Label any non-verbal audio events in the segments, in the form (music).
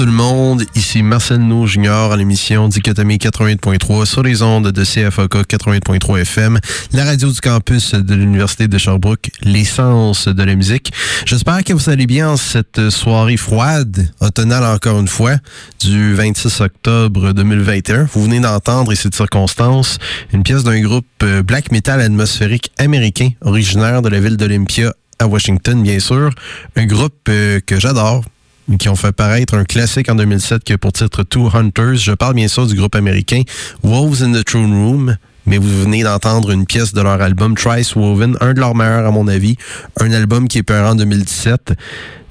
Tout le monde, ici Marcel No Junior à l'émission Dichotomie 88.3 sur les ondes de CFAK 88.3 FM, la radio du campus de l'Université de Sherbrooke, l'essence de la musique. J'espère que vous allez bien cette soirée froide, automnale encore une fois, du 26 octobre 2021. Vous venez d'entendre, ici de circonstance, une pièce d'un groupe euh, black metal atmosphérique américain, originaire de la ville d'Olympia à Washington, bien sûr. Un groupe euh, que j'adore, qui ont fait paraître un classique en 2007 qui a pour titre Two Hunters. Je parle bien sûr du groupe américain Wolves in the Throne Room. Mais vous venez d'entendre une pièce de leur album Trice Woven, un de leurs meilleurs à mon avis, un album qui est paru en 2017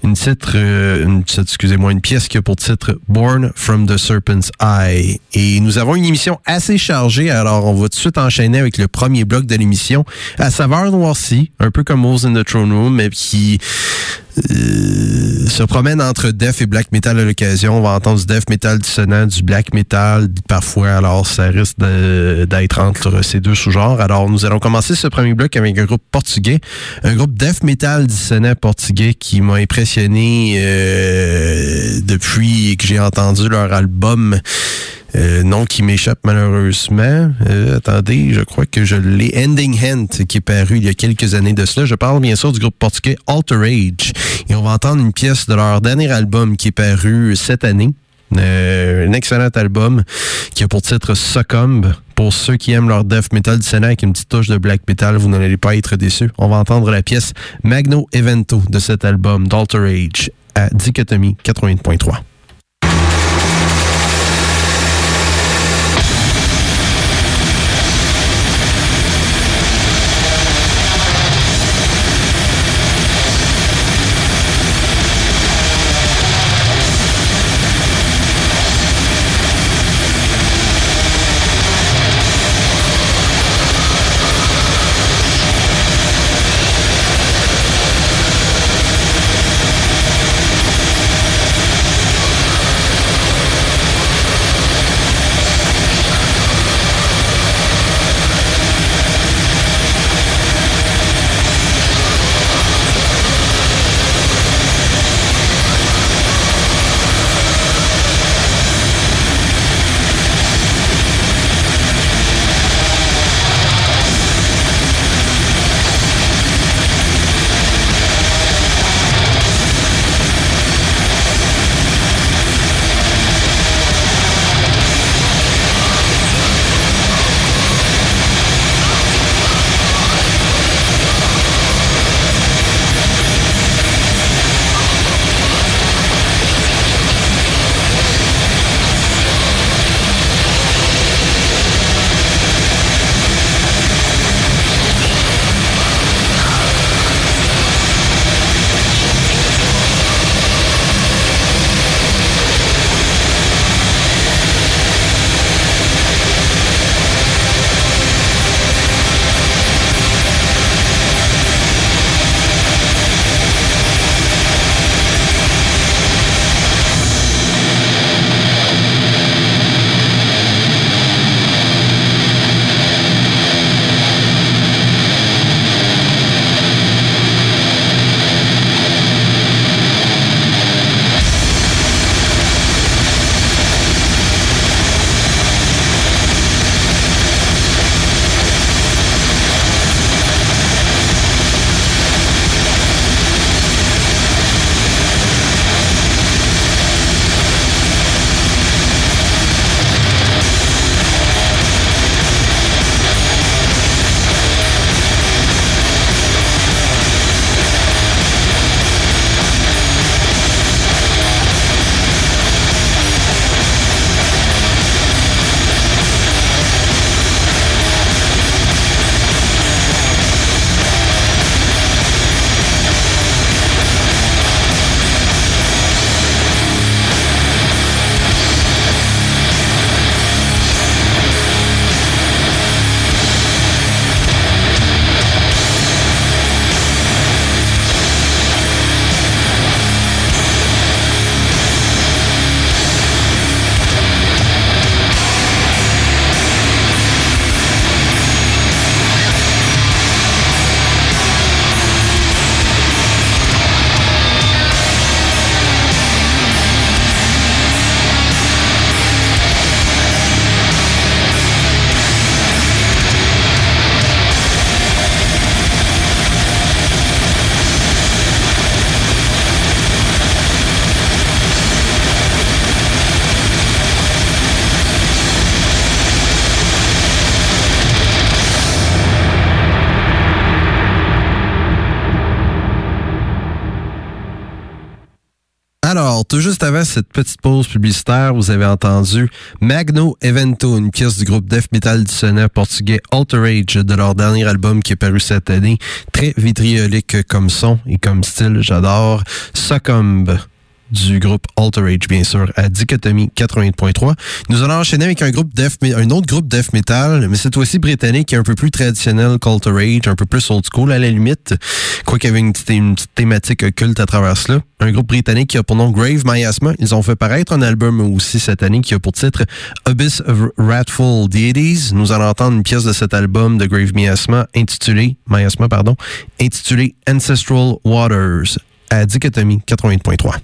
une euh, excusez-moi, une pièce qui a pour titre Born from the Serpent's Eye. Et nous avons une émission assez chargée, alors on va tout de suite enchaîner avec le premier bloc de l'émission, à saveur noircie, un peu comme Wolves in the Throne Room, mais qui euh, se promène entre death et black metal à l'occasion. On va entendre du death metal dissonant, du black metal parfois, alors ça risque d'être entre ces deux sous-genres. Alors nous allons commencer ce premier bloc avec un groupe portugais, un groupe death metal dissonant portugais qui m'a impressionné euh, depuis que j'ai entendu leur album euh, nom qui m'échappe malheureusement. Euh, attendez, je crois que je l'ai. Ending Hand, qui est paru il y a quelques années de cela. Je parle bien sûr du groupe portugais Alter Age. Et on va entendre une pièce de leur dernier album qui est paru cette année. Euh, un excellent album qui a pour titre Succumb. Pour ceux qui aiment leur death metal du Sénat avec une petite touche de black metal, vous n'allez pas être déçus. On va entendre la pièce Magno Evento de cet album d'Alter Age à Dichotomie 80.3. Tout juste avant cette petite pause publicitaire, vous avez entendu Magno Evento, une pièce du groupe death metal dissonant portugais Alterage de leur dernier album qui est paru cette année. Très vitriolique comme son et comme style, j'adore. Succumb du groupe Alterage, bien sûr, à Dichotomie 88.3. Nous allons enchaîner avec un groupe death, un autre groupe death metal, mais cette fois-ci britannique, un peu plus traditionnel qu'Alterage, un peu plus old school à la limite, quoi qu'il y avait une petite, thématique occulte à travers cela. Un groupe britannique qui a pour nom Grave Miasma. Ils ont fait paraître un album aussi cette année qui a pour titre Abyss of Wrathful Deities. Nous allons entendre une pièce de cet album de Grave Miasma intitulée, Miasma, pardon, intitulée Ancestral Waters à Dichotomie 88.3.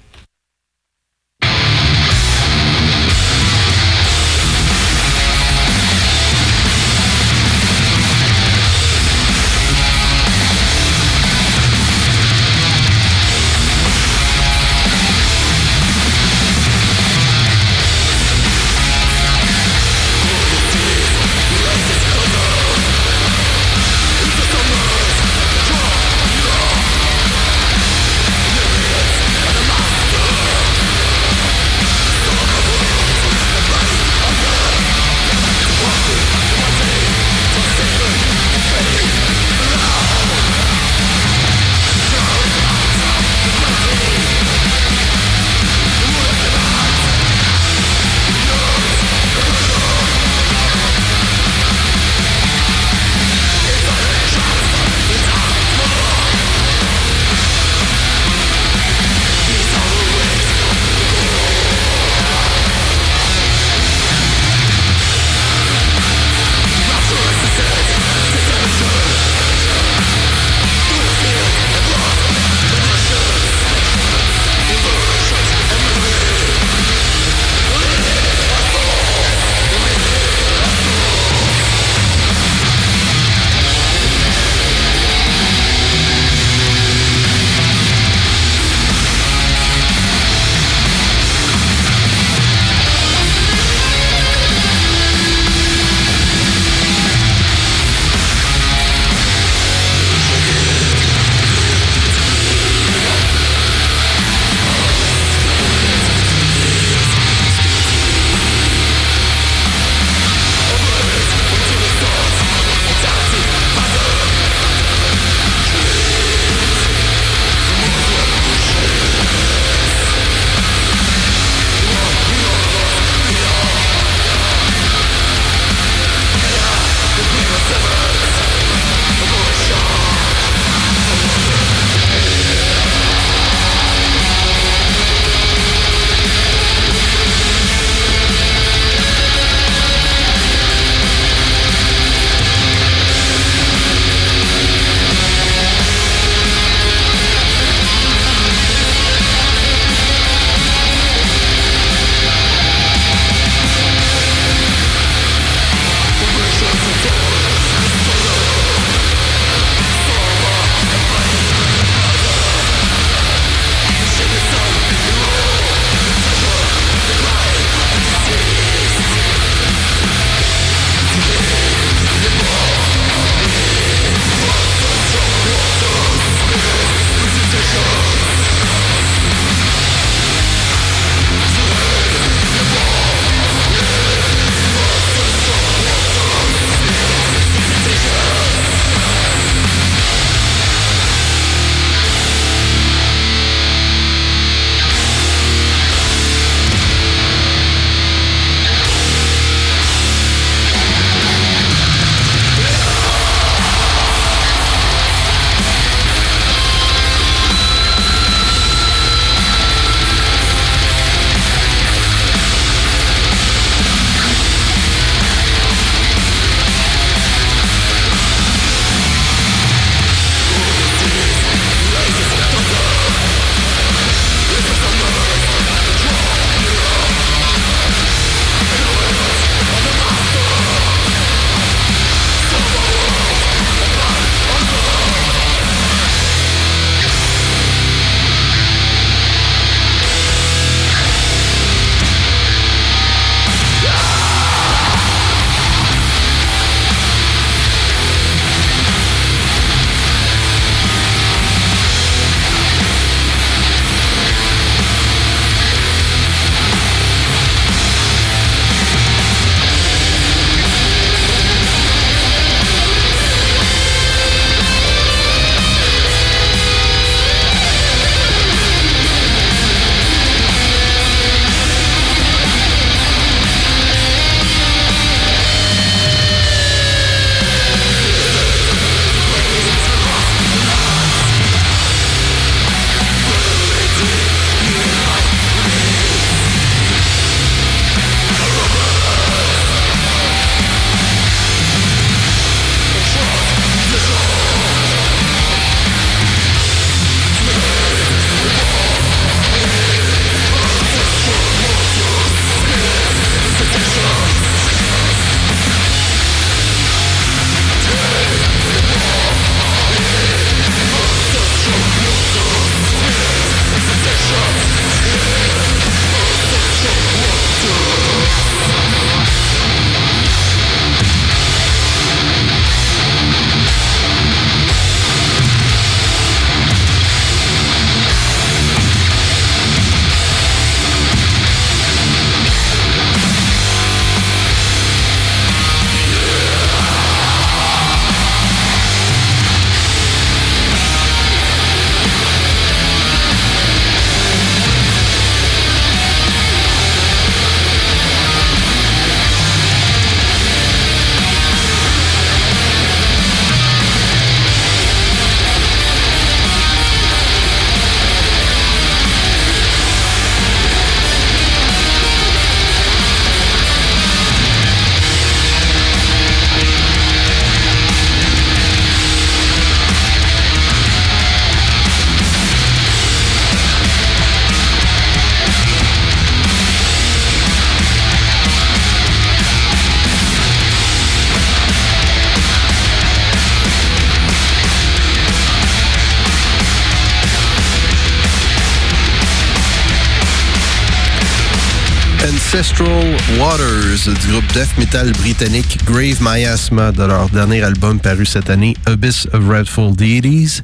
Waters du groupe death metal britannique Grave Miasma de leur dernier album paru cette année, Abyss of Redful Deities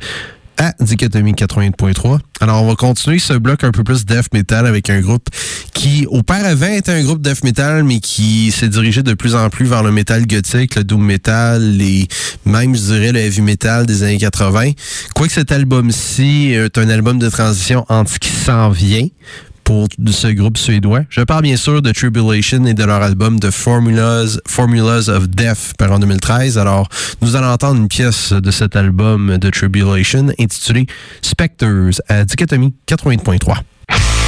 à Dichotomie 80.3. Alors, on va continuer ce bloc un peu plus death metal avec un groupe qui, auparavant, était un groupe death metal, mais qui s'est dirigé de plus en plus vers le metal gothique, le doom metal, les, même, je dirais, le heavy metal des années 80. Quoique cet album-ci est un album de transition ce qui s'en vient, pour ce groupe suédois. Je parle bien sûr de Tribulation et de leur album The Formulas, Formulas of Death par en 2013. Alors, nous allons entendre une pièce de cet album de Tribulation intitulée Spectres à Dichotomie 80.3.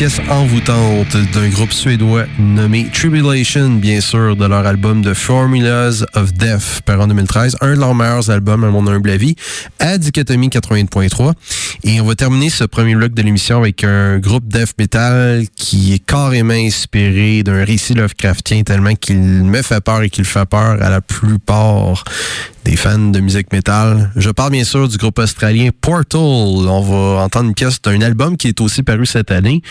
pièce envoûtante d'un groupe suédois nommé Tribulation, bien sûr, de leur album The Formulas of Death, par en 2013. Un de leurs meilleurs albums, à mon humble avis, à Dichotomie 80.3. Et on va terminer ce premier bloc de l'émission avec un groupe death metal qui est carrément inspiré d'un récit Lovecraftien tellement qu'il me fait peur et qu'il fait peur à la plupart des fans de musique métal. Je parle bien sûr du groupe australien Portal. On va entendre une pièce d'un album qui est aussi paru cette année.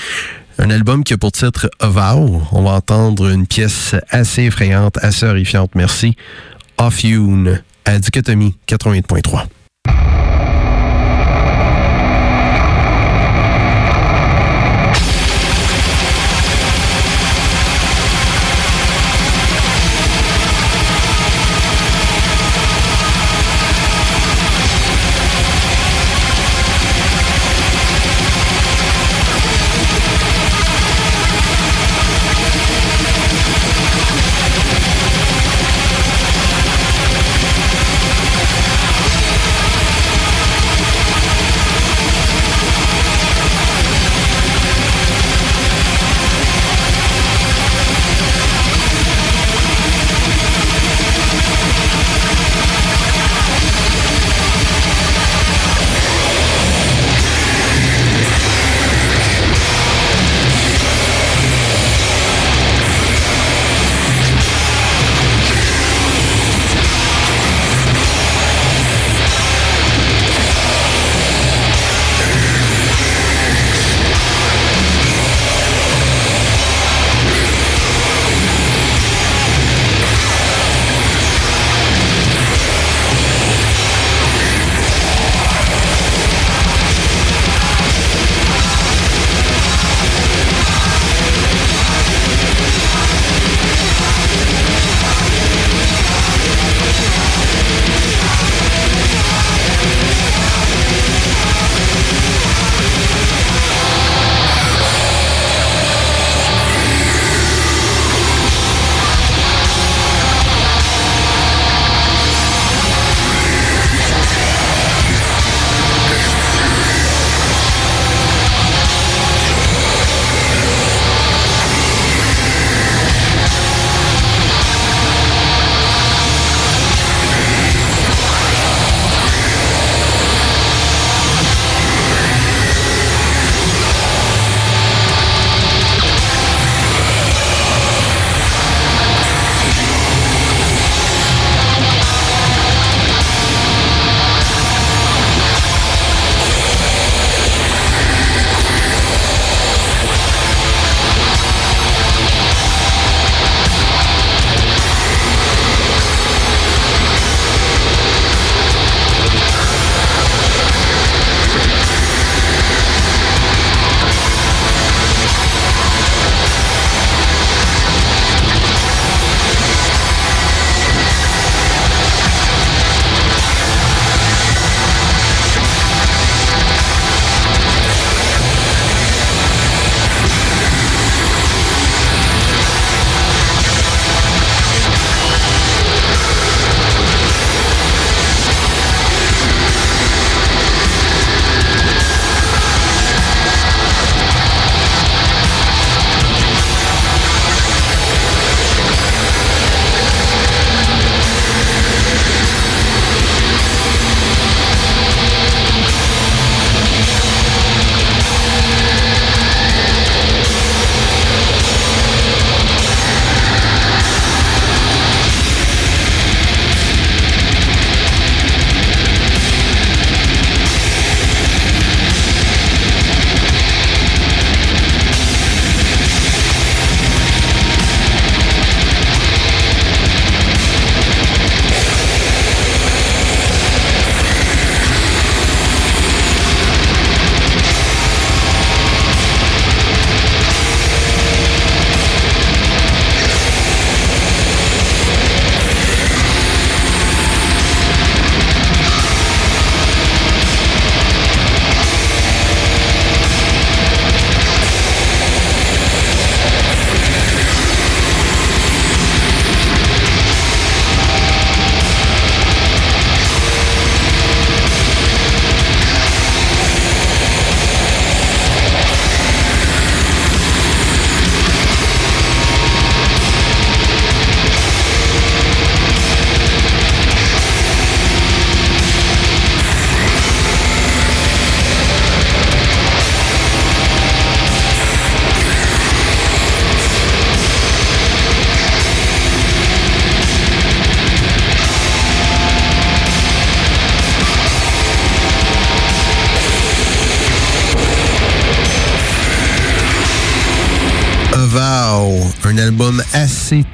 Un album qui a pour titre Vow. On va entendre une pièce assez effrayante, assez horrifiante, merci. Off Yoon à Dichotomie 88.3.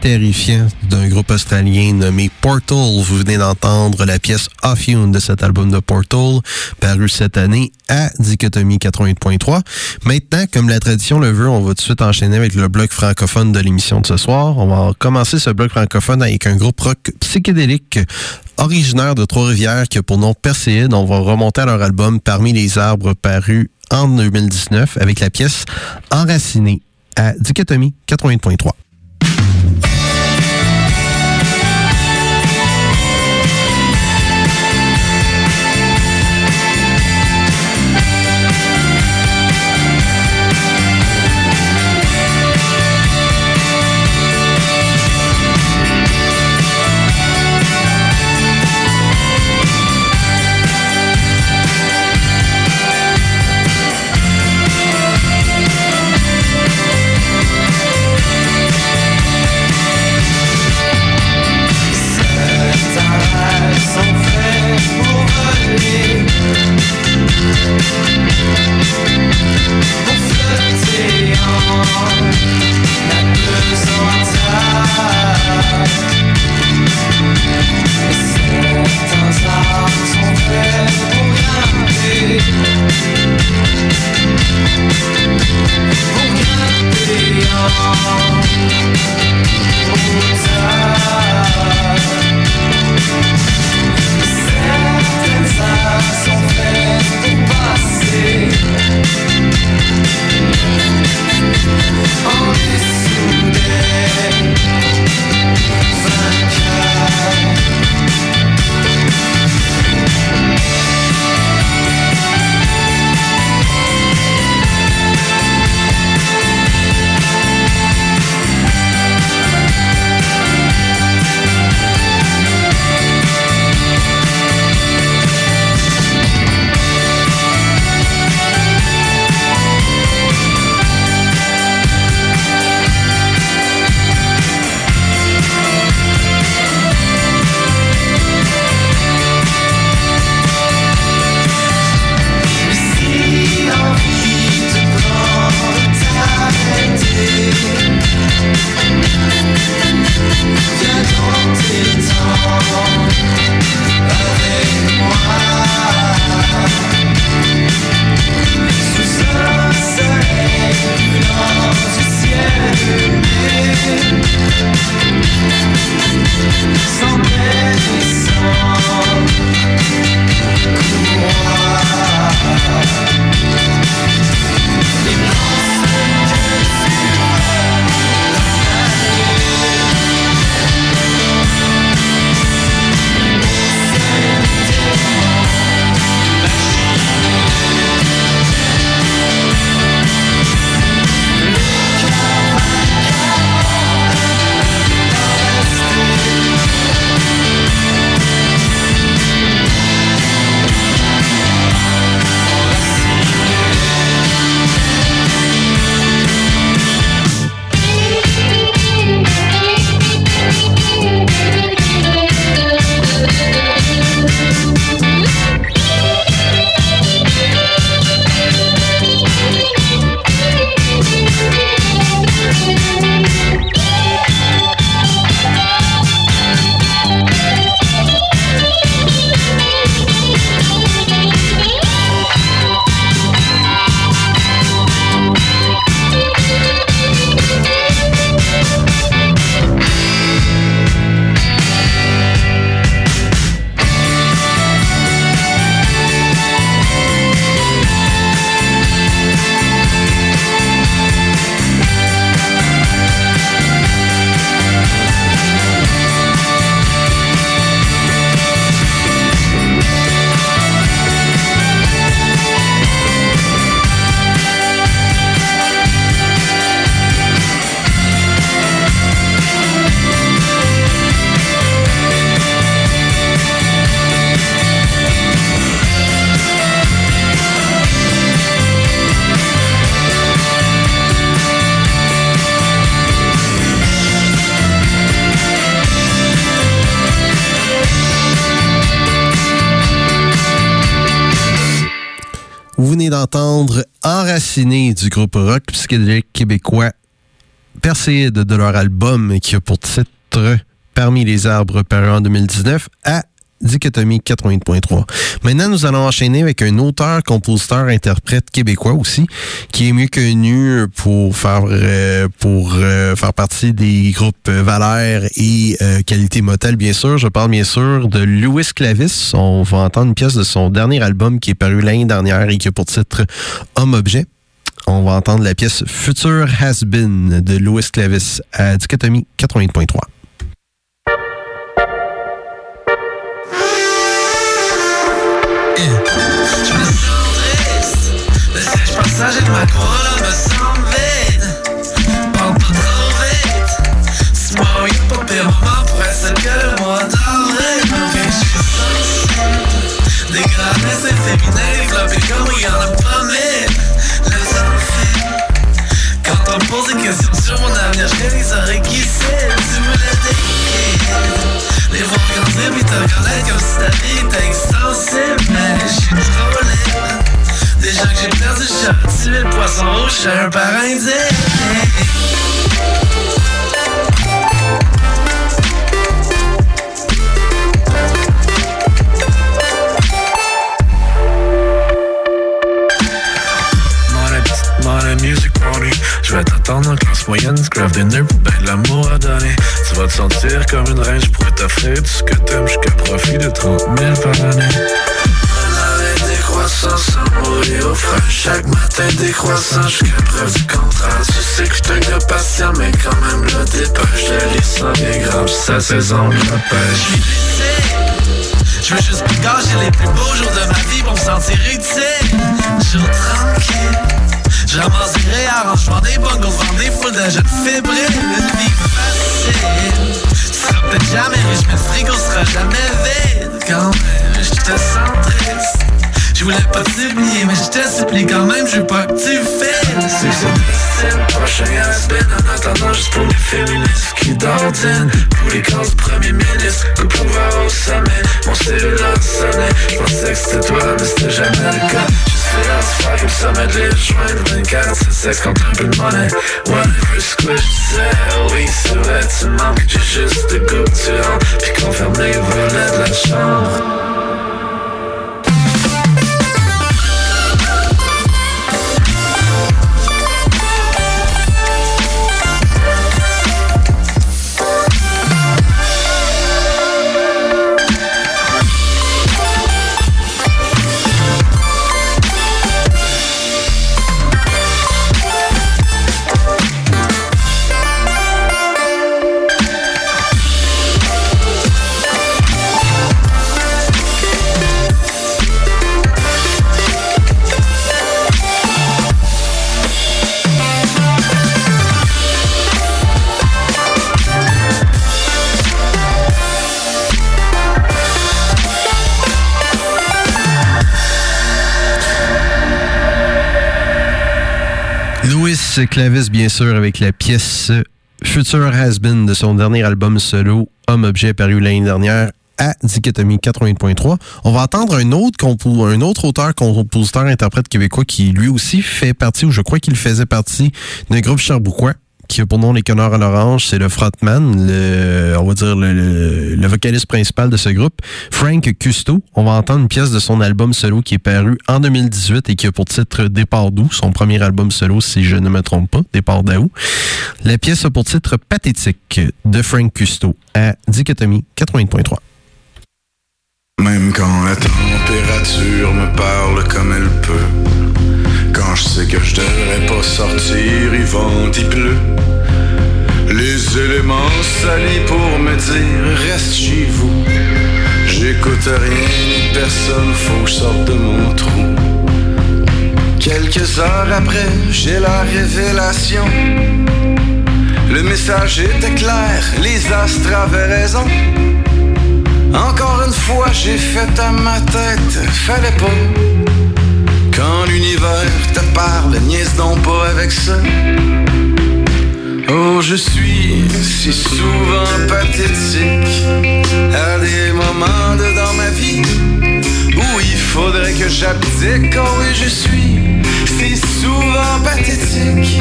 terrifiant d'un groupe australien nommé Portal. Vous venez d'entendre la pièce Off de cet album de Portal, paru cette année à Dichotomie 88.3. Maintenant, comme la tradition le veut, on va tout de suite enchaîner avec le bloc francophone de l'émission de ce soir. On va commencer ce bloc francophone avec un groupe rock psychédélique originaire de Trois-Rivières qui a pour nom Perséide. On va remonter à leur album Parmi les arbres paru en 2019 avec la pièce Enraciné à Dichotomie 80.3. psychédélique québécois Perséide de leur album qui a pour titre Parmi les arbres paru en 2019 à Dichotomie 80.3. Maintenant, nous allons enchaîner avec un auteur, compositeur, interprète québécois aussi, qui est mieux connu pour faire euh, euh, partie des groupes Valère et euh, Qualité Motel, bien sûr. Je parle bien sûr de Louis Clavis. On va entendre une pièce de son dernier album qui est paru l'année dernière et qui a pour titre Homme-Objet. On va entendre la pièce Future Has Been de Louis Clavis à Dichotomie 80.3. passager de ma corolla me semble vide Parle pas trop vite C'est moi, y'a pas pire moment pour être seul que le mois d'avril Ok, j'suis sensible Dégradé, c'est féminin, sur mon avenir J'ai les qui s'aiment Tu me l'as dit Les voir grandir puis te reconnaître comme si ta vie était extensible Mais j'suis trop libre Déjà que j'ai perdu, j'ai tué le poisson rouge, je un parrain classe moyenne, scrap dinner ben de l'amour à donner Tu vas te sentir comme une reine, je pourrais t'offrir tout ce que t'aimes jusqu'à profit de 30 000 par année. Croissance mourir au frais. Chaque matin décroissant jusqu'à preuve du contraire. Tu sais que j'suis un gars patient mais quand même le dépêche De l'histoire bien grave sa saison me pêche. Je veux juste plus gâcher les plus beaux jours de ma vie pour me sentir utile Jour tranquille Des réarrange, je des bongos, vends des foules de jeunes fébriles. Une vie facile Tu seras peut-être jamais riche mais le frigo sera jamais vide. Quand même, je te sens triste je voulais pas t'oublier, mais je te supplie quand même, je veux pas que tu fasses. C'est ça, c'est le prochain has-been En attendant, juste pour les féministes qui d'ordine Pour les camps du premier ministre, que pouvoir au sommet. Mon cellulaire sonnait, je pensais que c'était toi, mais c'était jamais le cas. Juste là, se faire comme ça, mettre les joints 24, c'est sexe contre un peu de monnaie. Whatever ce que je disais, oui c'est vrai, tu manques J'ai juste de goût tu rentres, puis qu'on ferme les volets de la chambre Clavis, bien sûr, avec la pièce Future Has Been de son dernier album solo, Homme-Objet, paru l'année dernière à Dichotomie 80.3. On va entendre un autre, un autre auteur, compositeur, interprète québécois qui lui aussi fait partie, ou je crois qu'il faisait partie d'un groupe charbouquois qui a pour nom Les Conneurs à l'Orange, c'est le frontman, on va dire le, vocaliste principal de ce groupe, Frank Custo. On va entendre une pièce de son album solo qui est paru en 2018 et qui a pour titre Départ d'où, son premier album solo si je ne me trompe pas, Départ d'où. La pièce a pour titre Pathétique de Frank Custo à Dichotomie 80.3. Même quand la température me parle comme elle peut je sais que je devrais pas sortir, il vente, il pleut. Les éléments salis pour me dire reste chez vous. J'écoute rien personne, faut que je sorte de mon trou. Quelques heures après, j'ai la révélation. Le message était clair, les astres avaient raison. Encore une fois, j'ai fait à ma tête, fallait pas. Quand l'univers te parle, niaise donc pas avec ça. Oh, je suis si souvent pathétique à des moments de dans ma vie où il faudrait que j'abdique. Oh, oui, je suis souvent pathétique.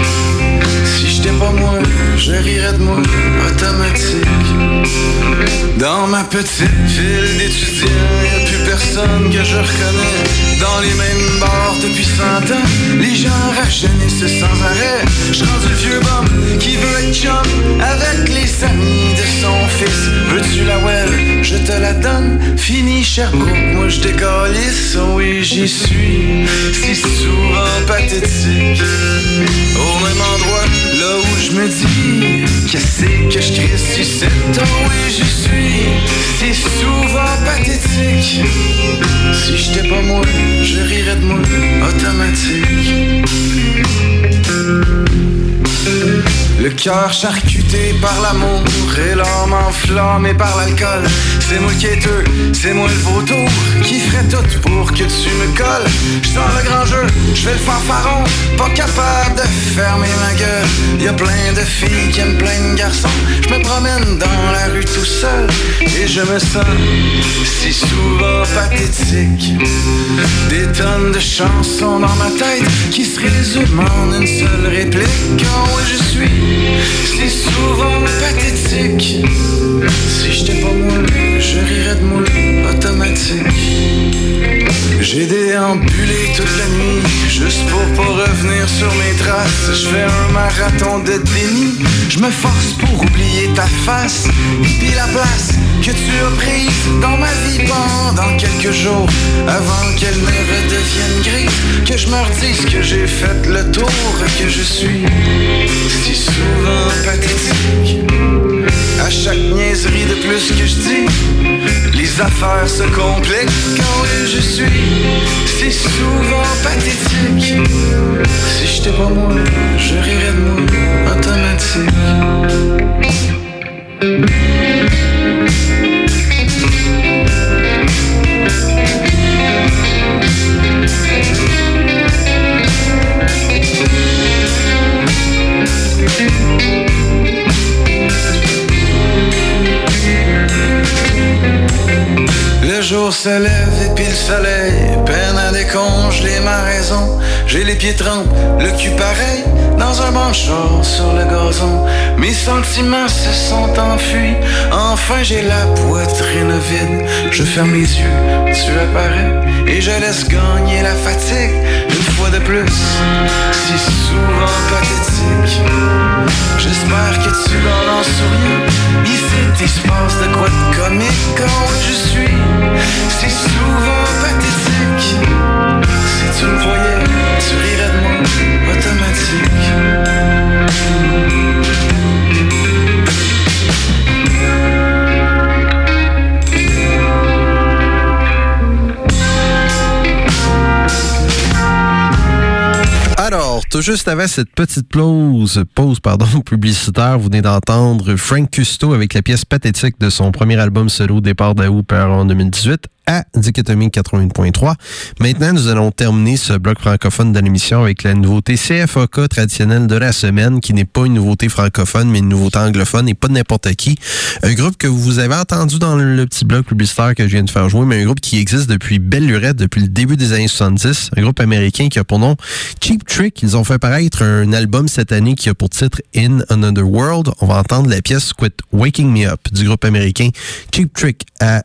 Si j'étais pas moi, je rirais de moi automatique. Dans ma petite ville d'étudiants, y'a plus personne que je reconnais. Dans les mêmes bars depuis cent ans, les gens rajeunissent sans arrêt. Je le vieux bum qui veut être chum avec les amis de son fils. Veux-tu la well? Je te la donne. Fini Sherbrooke, moi je décalisse. Oh oui, j'y suis. Si souvent pathétique. Au même endroit, là où je me dis Qu'est-ce que je crisse ici Oh oui, je suis? Si souvent pathétique. Si j'étais pas moi, je rirais de moi Automatique le cœur charcuté par l'amour et l'âme enflammée par l'alcool. C'est moi qui eux, c'est moi le vautour qui ferait tout pour que tu me colles. Je sens le grand jeu, je fais le fanfaron, pas capable de fermer ma gueule. Y a plein de filles qui aiment plein de garçons. Je me promène dans la rue tout seul et je me sens si souvent pathétique. Des tonnes de chansons dans ma tête qui se résument en une seule réplique. Quand je suis c'est souvent pathétique. Si j'étais pas moi, je rirais de moi automatique. J'ai déambulé toute la nuit, juste pour pas revenir sur mes traces. Je fais un marathon de déni, je me force pour oublier ta face. Puis la place que tu as prise dans ma vie pendant quelques jours, avant qu'elle ne redevienne grise, que je me redise que j'ai fait le tour, que je suis si souvent pathétique. À chaque niaiserie de plus que je dis, les affaires se compliquent quand je suis si souvent pathétique. Si j'étais pas moi, je rirais de moi automatique. Se lève et puis le soleil peine à décongeler ma raison. J'ai les pieds trempés, le cul pareil, dans un banchon sur le gazon. Mes sentiments se sont enfuis, enfin j'ai la poitrine vide. Je ferme les yeux, tu apparais, et je laisse gagner la fatigue. Fois de plus, souvent pathétique. J'espère que tu l'en en souriant. Ici, il se passe de quoi de comique quand je suis si souvent pathétique. Si tu me voyais, tu rirais de moi tout juste avant cette petite pause, pause pardon, (laughs) publicitaire, vous venez d'entendre Frank Custo avec la pièce pathétique de son premier album solo Départ d'Aou en 2018 à Dichotomie 80.3. Maintenant, nous allons terminer ce bloc francophone de l'émission avec la nouveauté CFOK traditionnelle de la semaine, qui n'est pas une nouveauté francophone, mais une nouveauté anglophone et pas n'importe qui. Un groupe que vous avez entendu dans le petit bloc publicitaire que je viens de faire jouer, mais un groupe qui existe depuis belle lurette, depuis le début des années 70. Un groupe américain qui a pour nom Cheap Trick. Ils ont fait paraître un album cette année qui a pour titre In Another World. On va entendre la pièce Quit Waking Me Up du groupe américain Cheap Trick à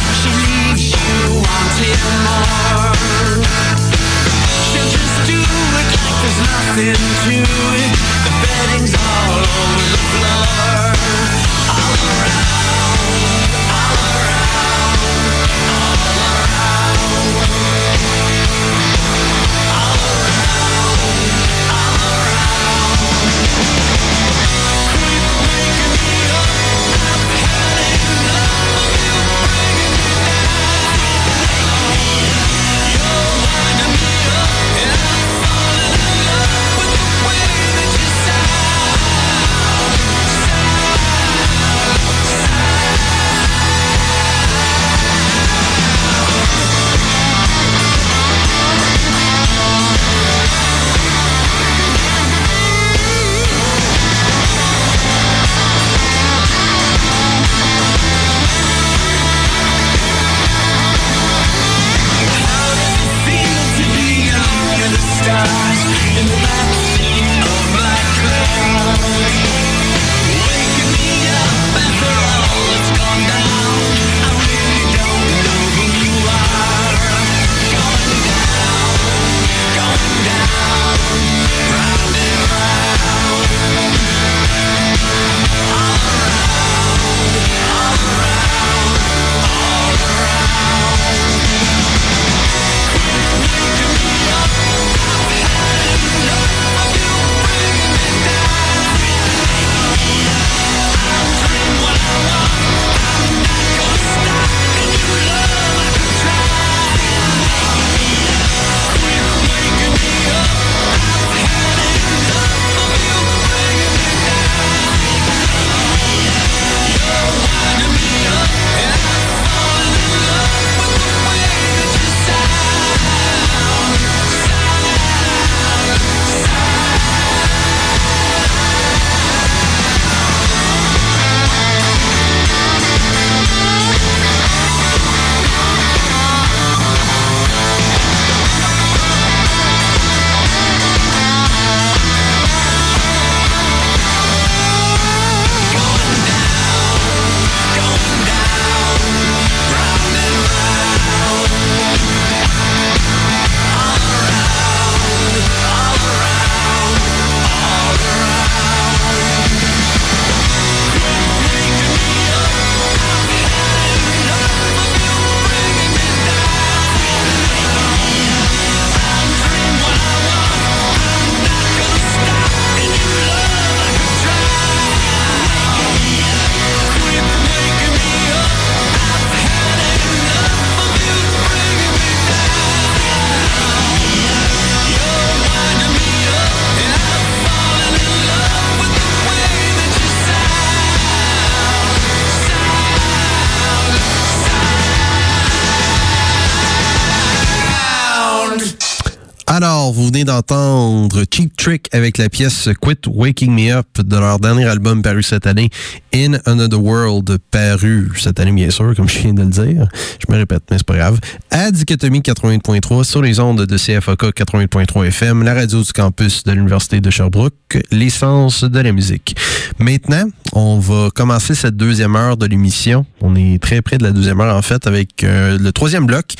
avec la pièce Quit Waking Me Up de leur dernier album paru cette année, In Another World, paru cette année, bien sûr, comme je viens de le dire. Je me répète, mais c'est pas grave. À Dichotomie 88.3 sur les ondes de CFAK 88.3 FM, la radio du campus de l'Université de Sherbrooke, l'essence de la musique. Maintenant, on va commencer cette deuxième heure de l'émission. On est très près de la deuxième heure, en fait, avec euh, le troisième bloc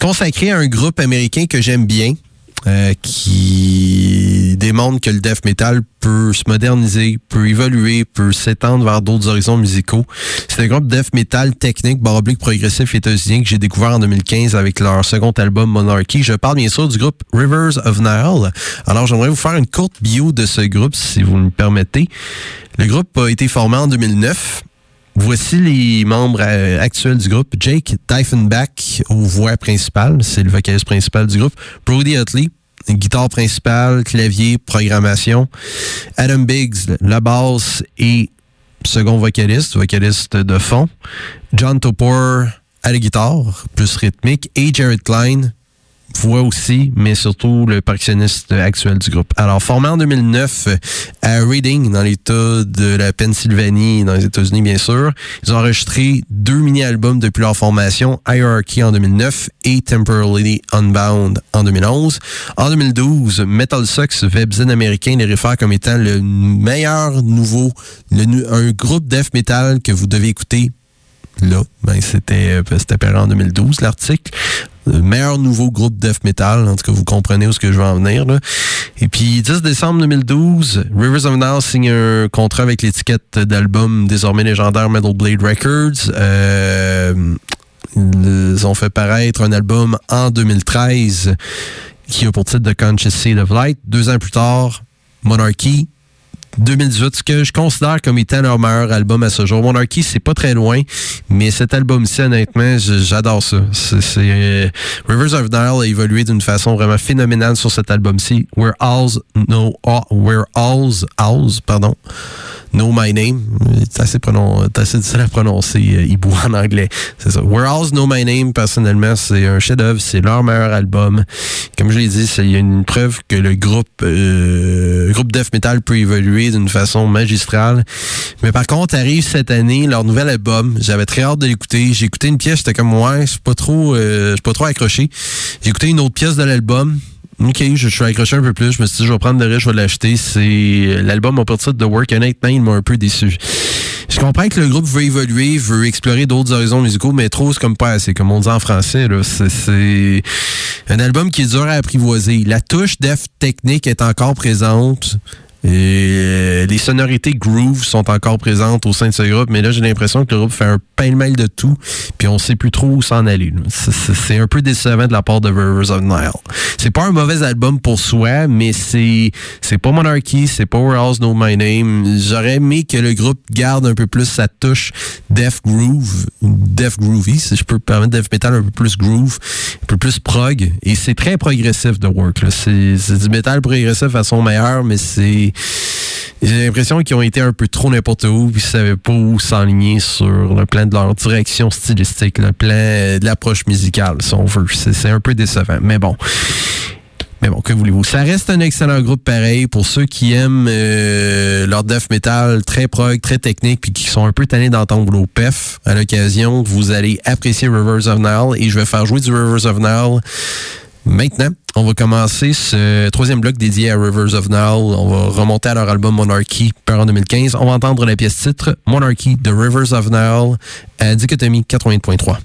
consacré à un groupe américain que j'aime bien. Euh, qui démontre que le death metal peut se moderniser, peut évoluer, peut s'étendre vers d'autres horizons musicaux. C'est un groupe death metal technique, baroblique progressif états-unien que j'ai découvert en 2015 avec leur second album Monarchy. Je parle bien sûr du groupe Rivers of Nile. Alors j'aimerais vous faire une courte bio de ce groupe si vous me permettez. Le groupe a été formé en 2009 Voici les membres euh, actuels du groupe. Jake Diefenbach aux voix principales, c'est le vocaliste principal du groupe. Brody Utley, guitare principale, clavier, programmation. Adam Biggs, la basse et second vocaliste, vocaliste de fond. John Topor à la guitare, plus rythmique. Et Jared Klein, voix aussi, mais surtout le percussionniste actuel du groupe. Alors, formé en 2009 à Reading, dans l'État de la Pennsylvanie, dans les États-Unis, bien sûr, ils ont enregistré deux mini-albums depuis leur formation, Hierarchy en 2009 et Temporarily Unbound en 2011. En 2012, Metal Sucks, webzine américain, les réfère comme étant le meilleur nouveau, un groupe death metal que vous devez écouter là. Ben, c'était, c'était en 2012, l'article le meilleur nouveau groupe death metal. En tout cas, vous comprenez où ce que je veux en venir. Là. Et puis, 10 décembre 2012, Rivers of Nile signe un contrat avec l'étiquette d'album désormais légendaire Metal Blade Records. Euh, ils ont fait paraître un album en 2013 qui a pour titre The Conscious Seed of Light. Deux ans plus tard, Monarchy, 2018, ce que je considère comme étant leur meilleur album à ce jour. Monarchy, c'est pas très loin, mais cet album-ci, honnêtement, j'adore ça. C'est, euh, Rivers of Nile a évolué d'une façon vraiment phénoménale sur cet album-ci. We're All's No, oh, We're All's, All's, pardon. Know My Name. C'est assez, difficile à prononcer euh, en anglais. C'est ça. Know My Name, personnellement, c'est un chef-d'œuvre. C'est leur meilleur album. Comme je l'ai dit, il y a une preuve que le groupe, euh, groupe death metal peut évoluer d'une façon magistrale. Mais par contre, arrive cette année leur nouvel album. J'avais très hâte de l'écouter. J'ai écouté une pièce, j'étais comme ouais, je pas trop, euh, suis pas trop accroché. J'ai écouté une autre pièce de l'album. OK, je, suis accroché un peu plus. Je me suis dit, je vais prendre le risque, je vais l'acheter. C'est l'album à partir de Work, honnêtement, il m'a un peu déçu. Je comprends que le groupe veut évoluer, veut explorer d'autres horizons musicaux, mais trop, c'est comme pas assez. Comme on dit en français, c'est un album qui est dur à apprivoiser. La touche def technique est encore présente. Et euh, les sonorités groove sont encore présentes au sein de ce groupe, mais là, j'ai l'impression que le groupe fait un pêle-mêle de tout, puis on sait plus trop où s'en aller. C'est un peu décevant de la part de Rivers of Nile. C'est pas un mauvais album pour soi, mais c'est c'est pas Monarchy, c'est pas Else Know My Name. J'aurais aimé que le groupe garde un peu plus sa touche Death Groove, Death Groovy, si je peux permettre Death Metal un peu plus groove, un peu plus prog, et c'est très progressif de work. C'est du métal progressif à son meilleur, mais c'est j'ai l'impression qu'ils ont été un peu trop n'importe où, puis ils savaient pas où s'enligner sur le plan de leur direction stylistique, le plan de l'approche musicale, si on veut. C'est un peu décevant, mais bon. Mais bon, que voulez-vous? Ça reste un excellent groupe pareil pour ceux qui aiment euh, leur death metal très prog, très technique, puis qui sont un peu tannés d'entendre vos PEF. À l'occasion, vous allez apprécier Rivers of Nile et je vais faire jouer du Rivers of Nile Maintenant, on va commencer ce troisième bloc dédié à Rivers of Nile. On va remonter à leur album Monarchy, par en 2015. On va entendre la pièce titre Monarchy de Rivers of Nile à Dichotomie 80.3.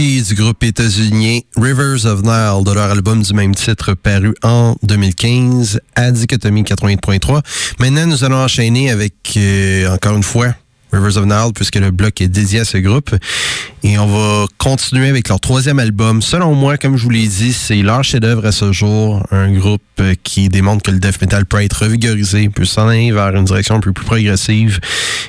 Du groupe états-unien Rivers of Nile de leur album du même titre paru en 2015 à Dichotomie 88.3. Maintenant, nous allons enchaîner avec, euh, encore une fois, Rivers of Nile, puisque le bloc est dédié à ce groupe. Et on va continuer avec leur troisième album. Selon moi, comme je vous l'ai dit, c'est leur chef-d'œuvre à ce jour. Un groupe qui démontre que le death metal peut être revigorisé, peut s'en aller vers une direction plus progressive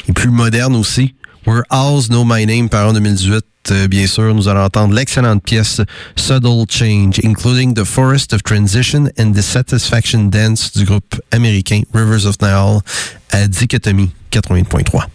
et plus moderne aussi. Where Owls Know My Name par en 2018. Euh, bien sûr, nous allons entendre l'excellente pièce Subtle Change, including The Forest of Transition and the Satisfaction Dance du groupe américain Rivers of Nile à Dichotomie 80.3.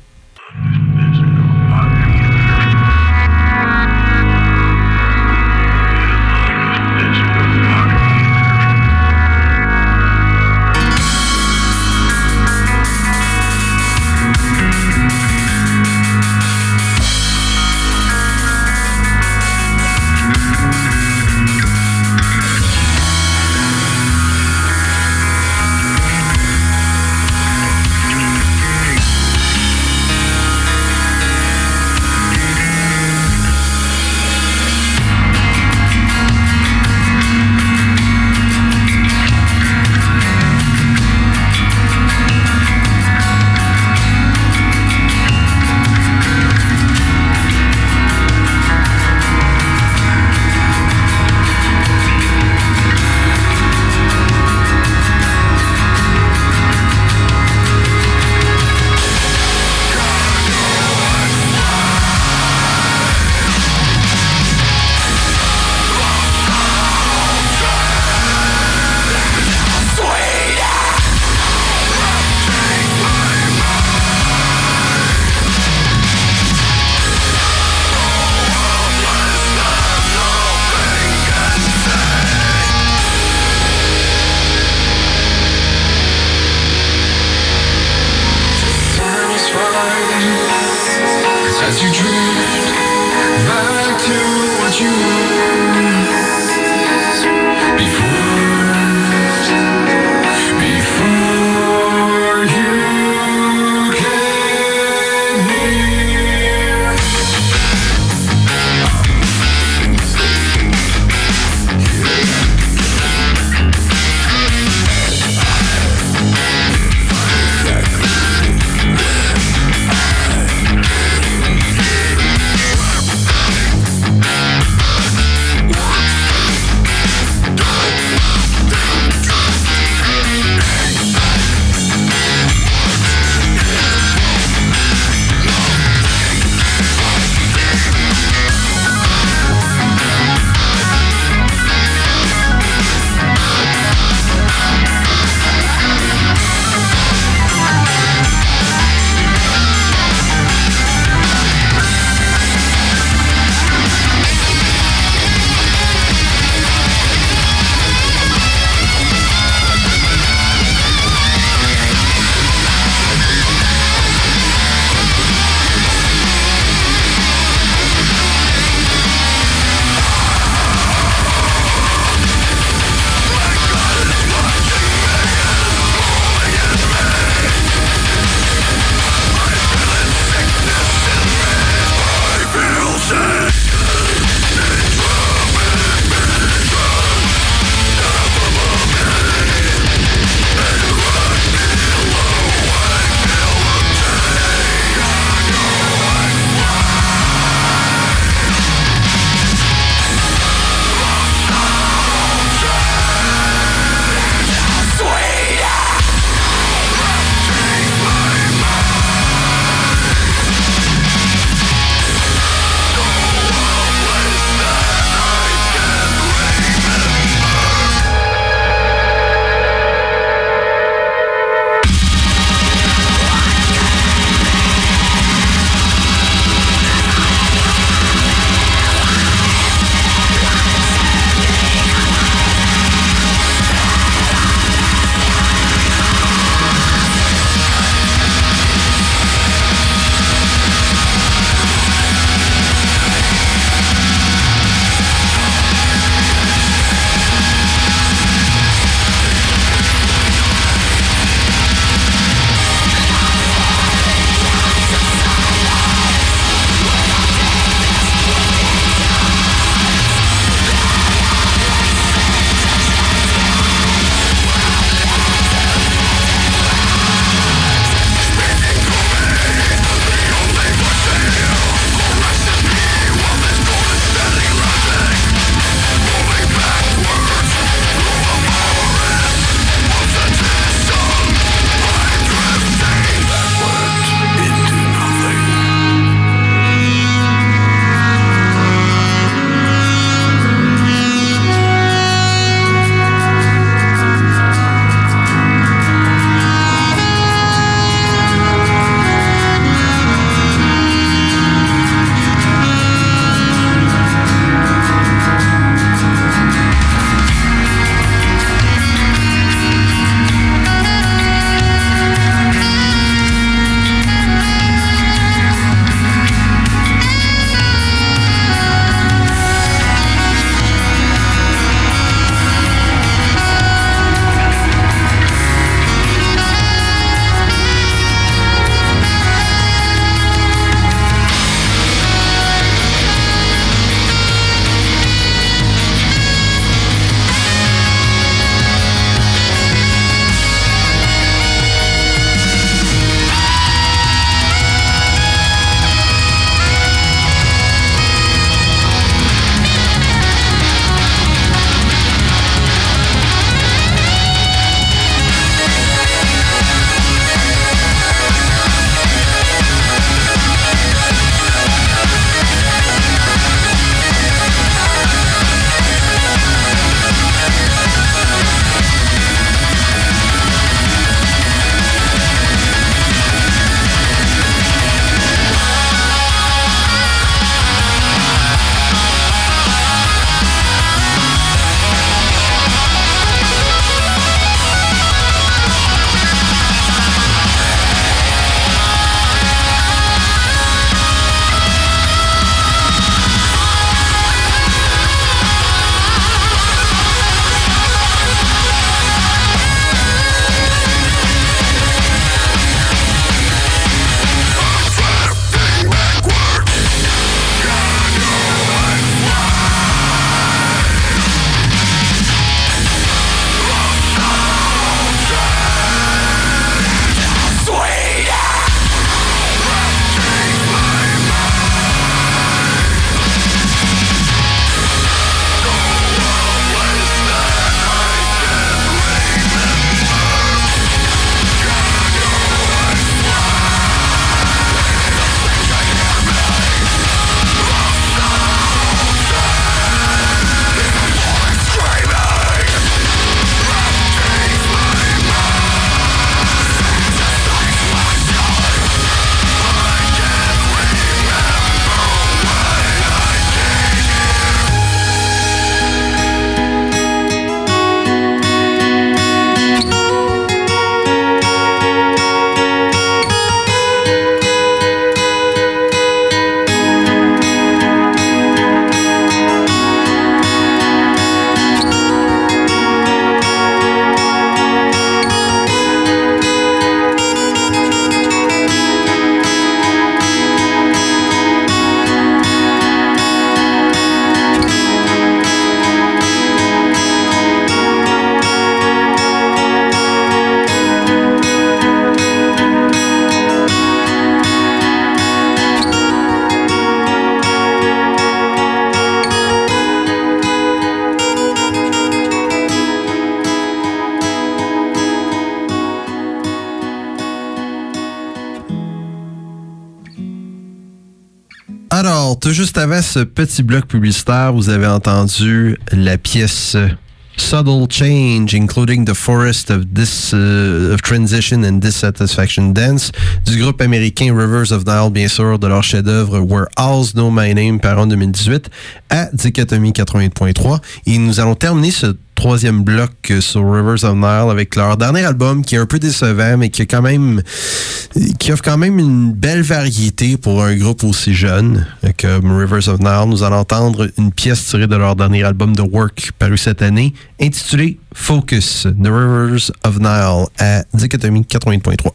juste avant ce petit bloc publicitaire, vous avez entendu la pièce Subtle Change, including the Forest of, Dis, uh, of Transition and Dissatisfaction Dance, du groupe américain Rivers of Nile, bien sûr, de leur chef-d'œuvre Where Owls Know My Name, par an 2018, à Dichotomie 80.3. Et nous allons terminer ce troisième bloc sur Rivers of Nile avec leur dernier album qui est un peu décevant, mais qui a quand même qui offre quand même une belle variété pour un groupe aussi jeune comme Rivers of Nile. Nous allons entendre une pièce tirée de leur dernier album The Work paru cette année, intitulé Focus, The Rivers of Nile à Dichotomie 80.3.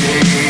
day.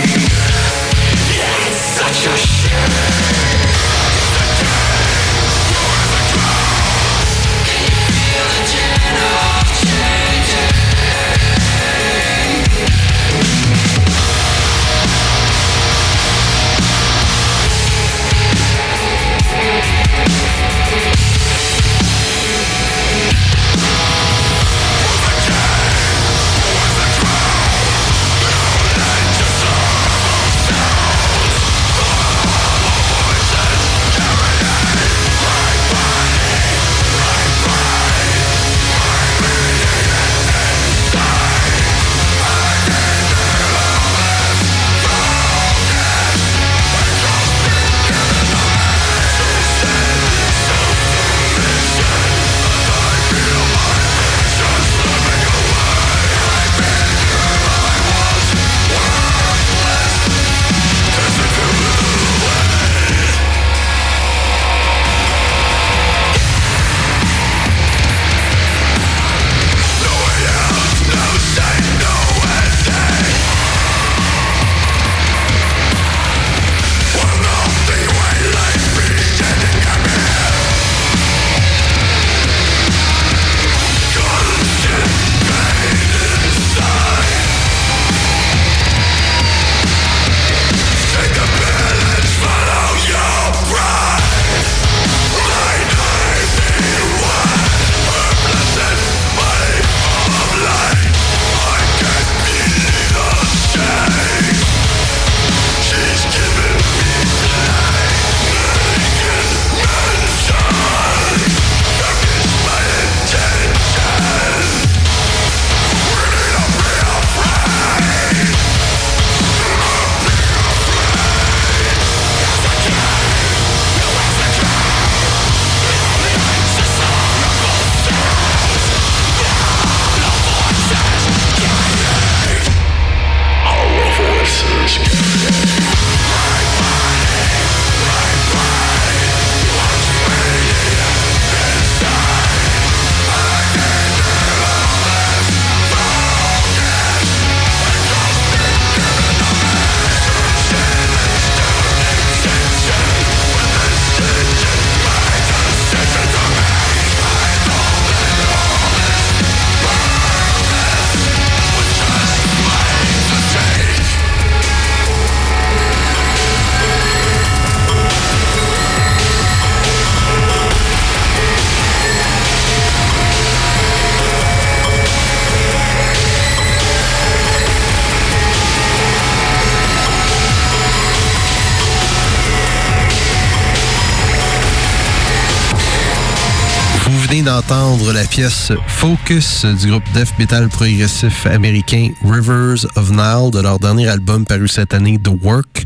La pièce Focus du groupe death metal progressif américain Rivers of Nile de leur dernier album paru cette année, The Work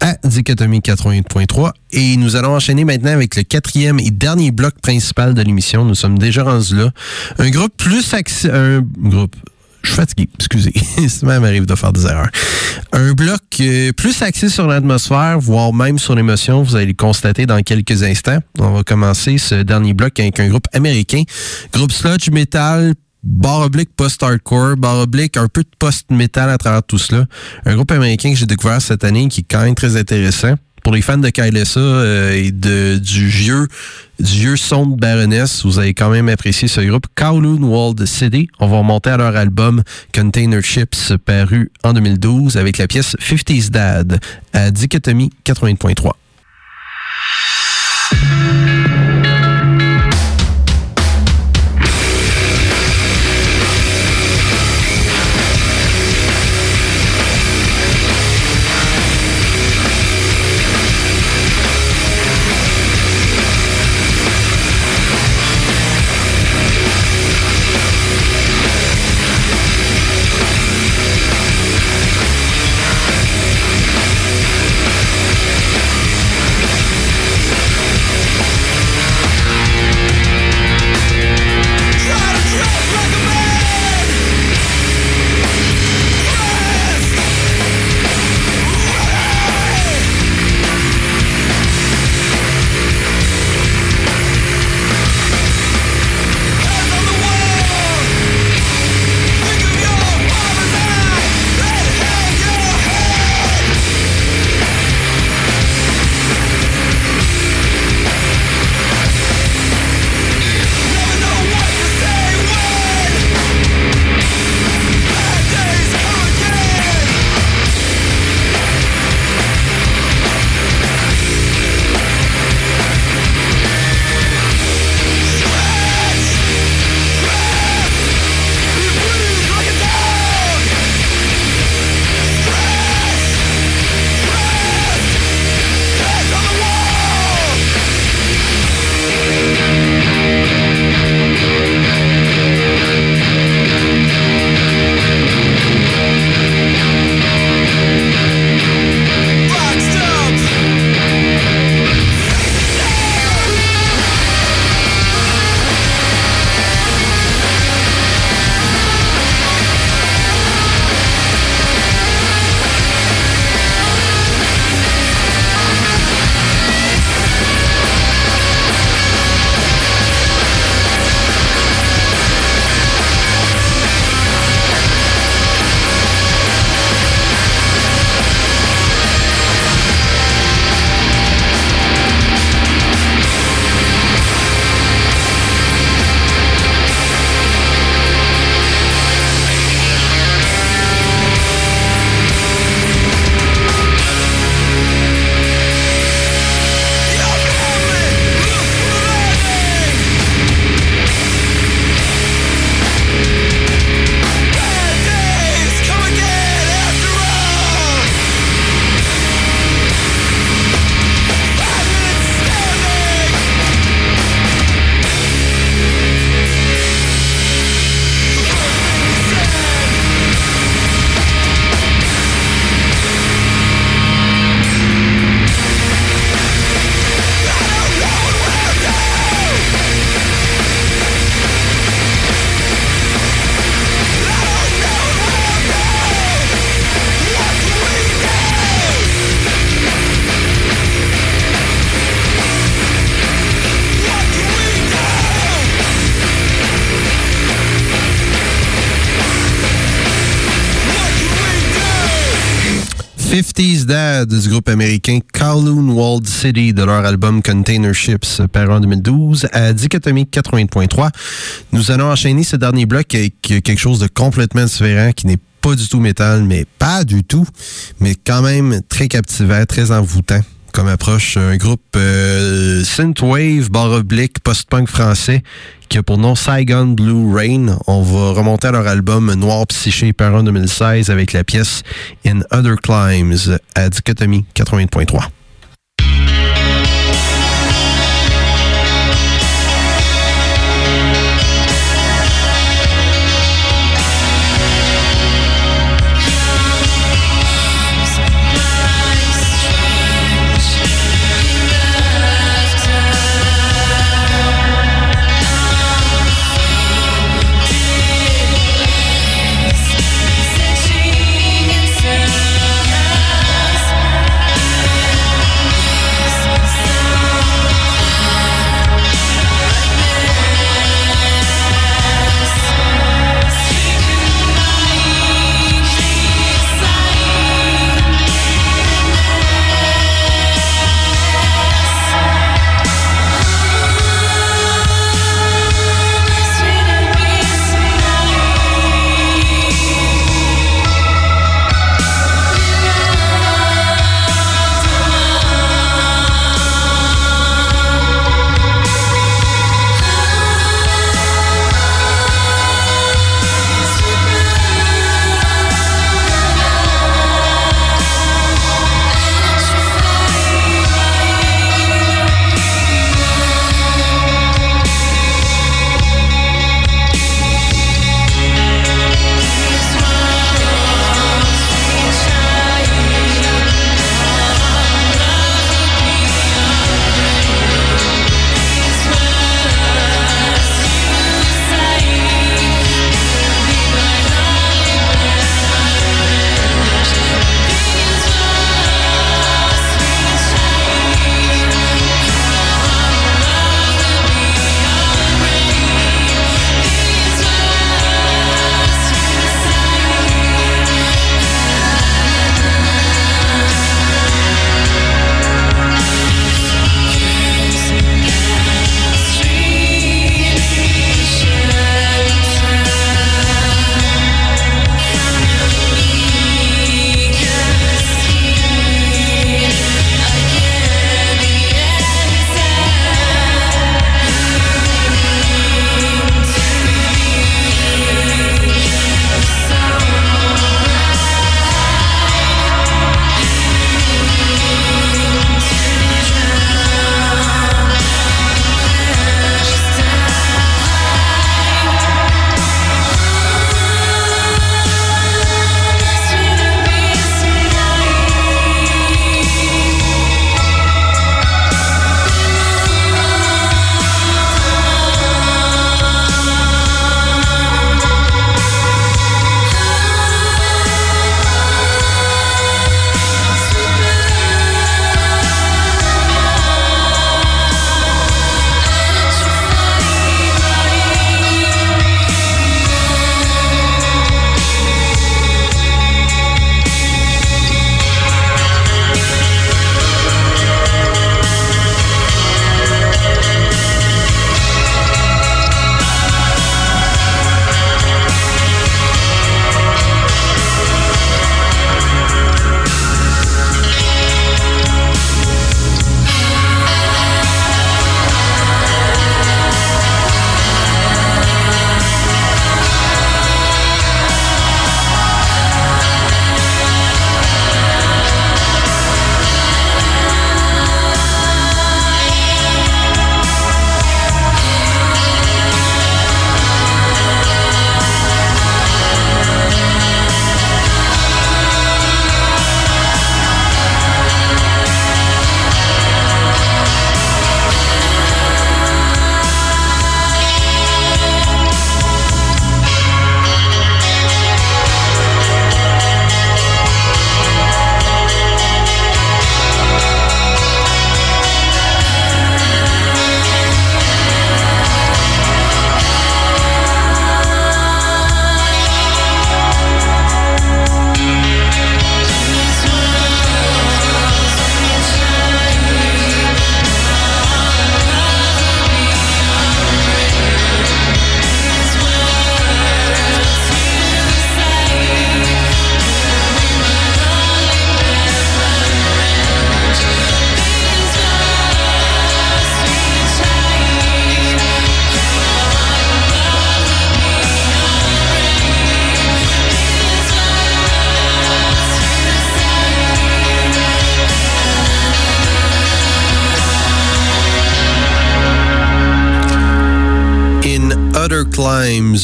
à Dichotomie 88.3. Et nous allons enchaîner maintenant avec le quatrième et dernier bloc principal de l'émission. Nous sommes déjà rendus là. Un groupe plus axé... Un groupe je suis fatigué, excusez. (laughs) Ça m'arrive de faire des erreurs. Un bloc euh, plus axé sur l'atmosphère, voire même sur l'émotion, vous allez le constater dans quelques instants. On va commencer ce dernier bloc avec un groupe américain, groupe sludge metal, barre oblique post-hardcore, barre oblique un peu de post-metal à travers tout cela. Un groupe américain que j'ai découvert cette année qui est quand même très intéressant pour les fans de Kylesa euh, et de, du vieux du vieux Baroness, vous avez quand même apprécié ce groupe. Kowloon Walled City, on va remonter à leur album Container Chips paru en 2012 avec la pièce 50's Dad à Dichotomie 80.3. du groupe américain Kowloon Walled City de leur album Container Ships paru en 2012 à Dichotomie 80.3. Nous allons enchaîner ce dernier bloc avec quelque chose de complètement différent qui n'est pas du tout métal, mais pas du tout, mais quand même très captivant, très envoûtant comme approche. Un groupe euh, synthwave, barre oblique, post-punk français qui a pour nom Saigon Blue Rain. On va remonter à leur album Noir Psyché par en 2016 avec la pièce In Other Climes à Dichotomie 80.3.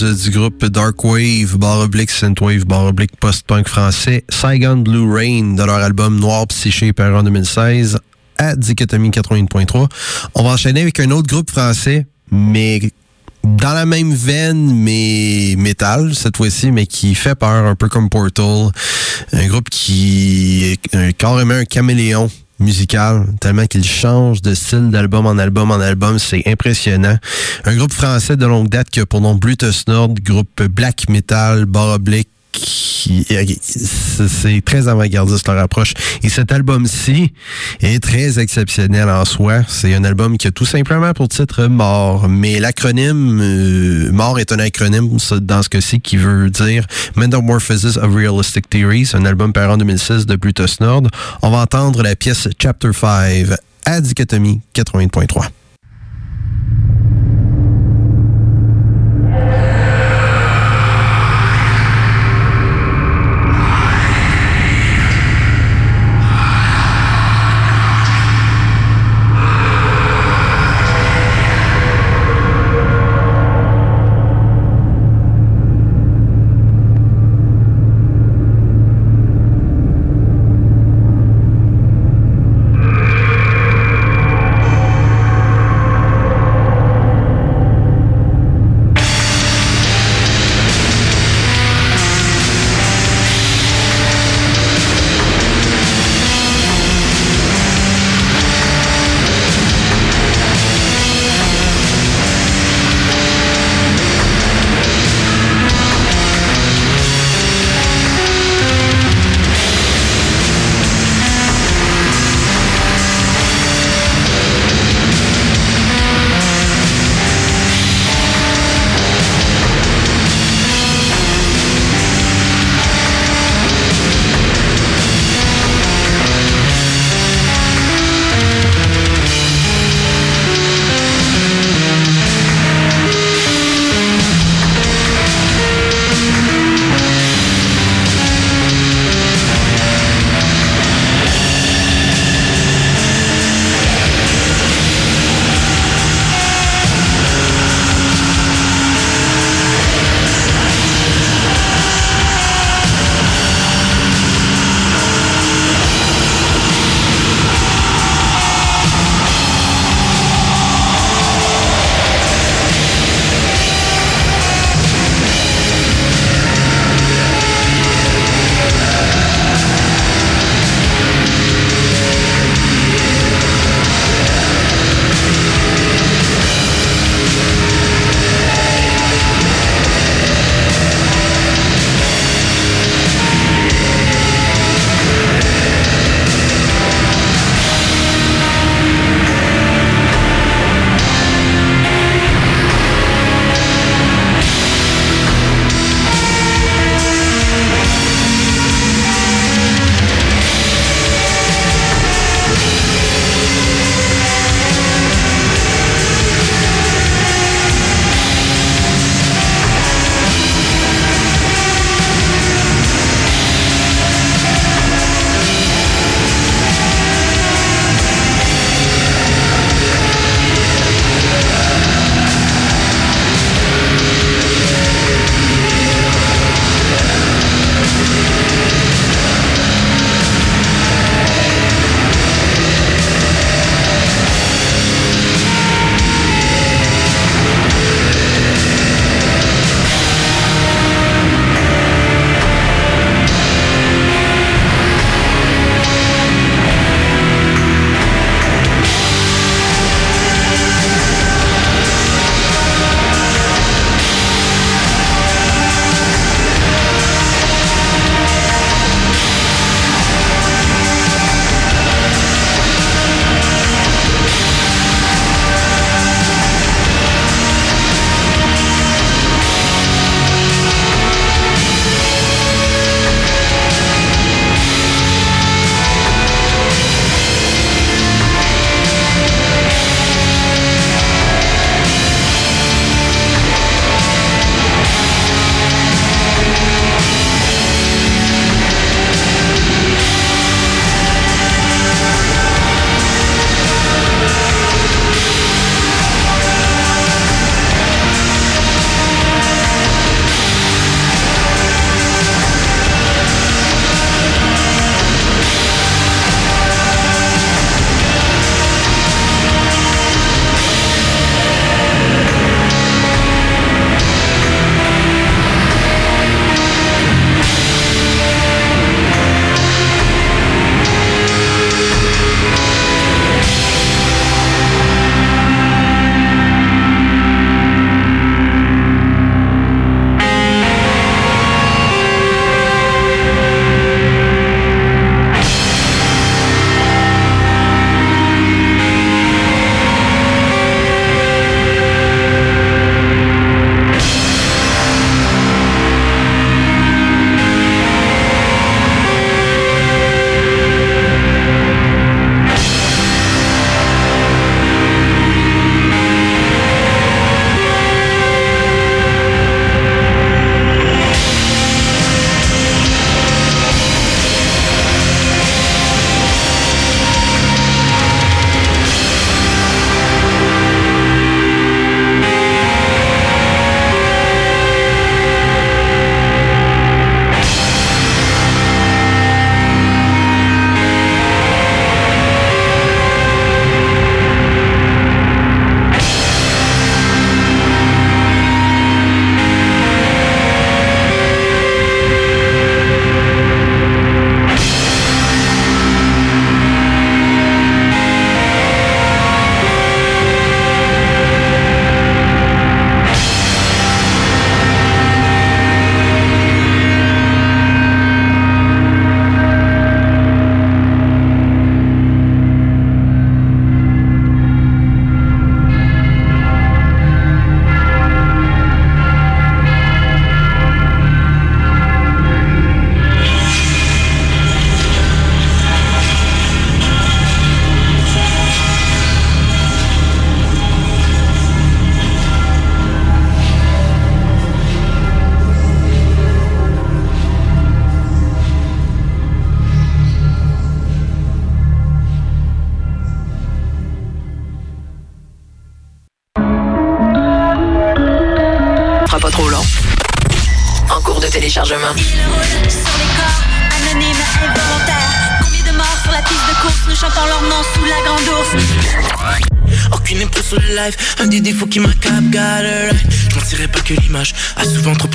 Limes du groupe Dark Wave, barre oblique synthwave, barre oblique post-punk français, Saigon Blue Rain de leur album Noir Psyché paru en 2016 à Dichotomie 80.3. On va enchaîner avec un autre groupe français, mais dans la même veine, mais métal cette fois-ci, mais qui fait peur, un peu comme Portal. Un groupe qui est carrément un caméléon musical, tellement qu'il change de style d'album en album en album, c'est impressionnant. Un groupe français de longue date qui a pour nom Bluetooth Nord, groupe black metal, bar oblique, c'est très avant-gardiste leur approche. Et cet album-ci est très exceptionnel en soi. C'est un album qui a tout simplement pour titre Mort. Mais l'acronyme euh, Mort est un acronyme dans ce cas-ci qui veut dire Metamorphosis of Realistic Theories, un album paru en 2006 de Bluetooth Nord. On va entendre la pièce Chapter 5 à Dichotomie 80.3.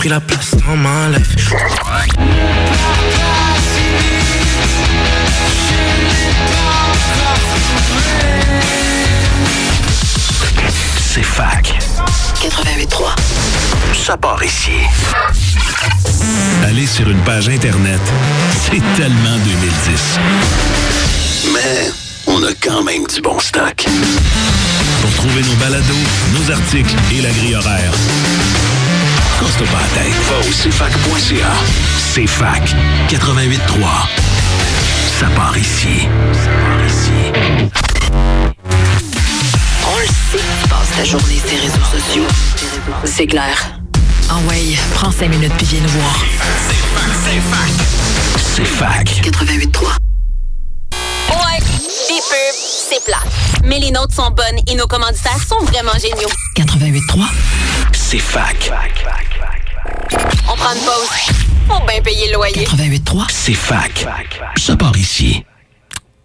pris la place dans ma life. C'est fac. 88.3. Ça part ici. Aller sur une page Internet, c'est tellement 2010. Mais on a quand même du bon stock. Pour trouver nos balados, nos articles et la grille horaire, pas la tête. Va au cfac.ca. C'est fac 88.3. Ça part ici. Ça part ici. On le sait, tu passes ta journée sur les réseaux sociaux. C'est clair. En way, prends 5 minutes puis viens nous voir. C'est fac. 88.3. Ouais, des pubs, c'est plat. Mais les nôtres sont bonnes et nos commanditaires sont vraiment géniaux. 88.3. C'est fac. On prend une pause. Faut bien payer le loyer. 88.3. C'est fac. Ça part ici.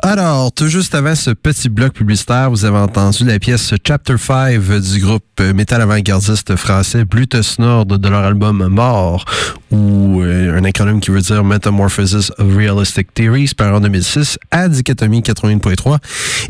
Alors, tout juste avant ce petit bloc publicitaire, vous avez entendu la pièce Chapter 5 du groupe métal avant-gardiste français Blutus Nord de leur album Mort, ou euh, un acronyme qui veut dire Metamorphosis of Realistic Theories, par en 2006 à Dichotomie 81.3.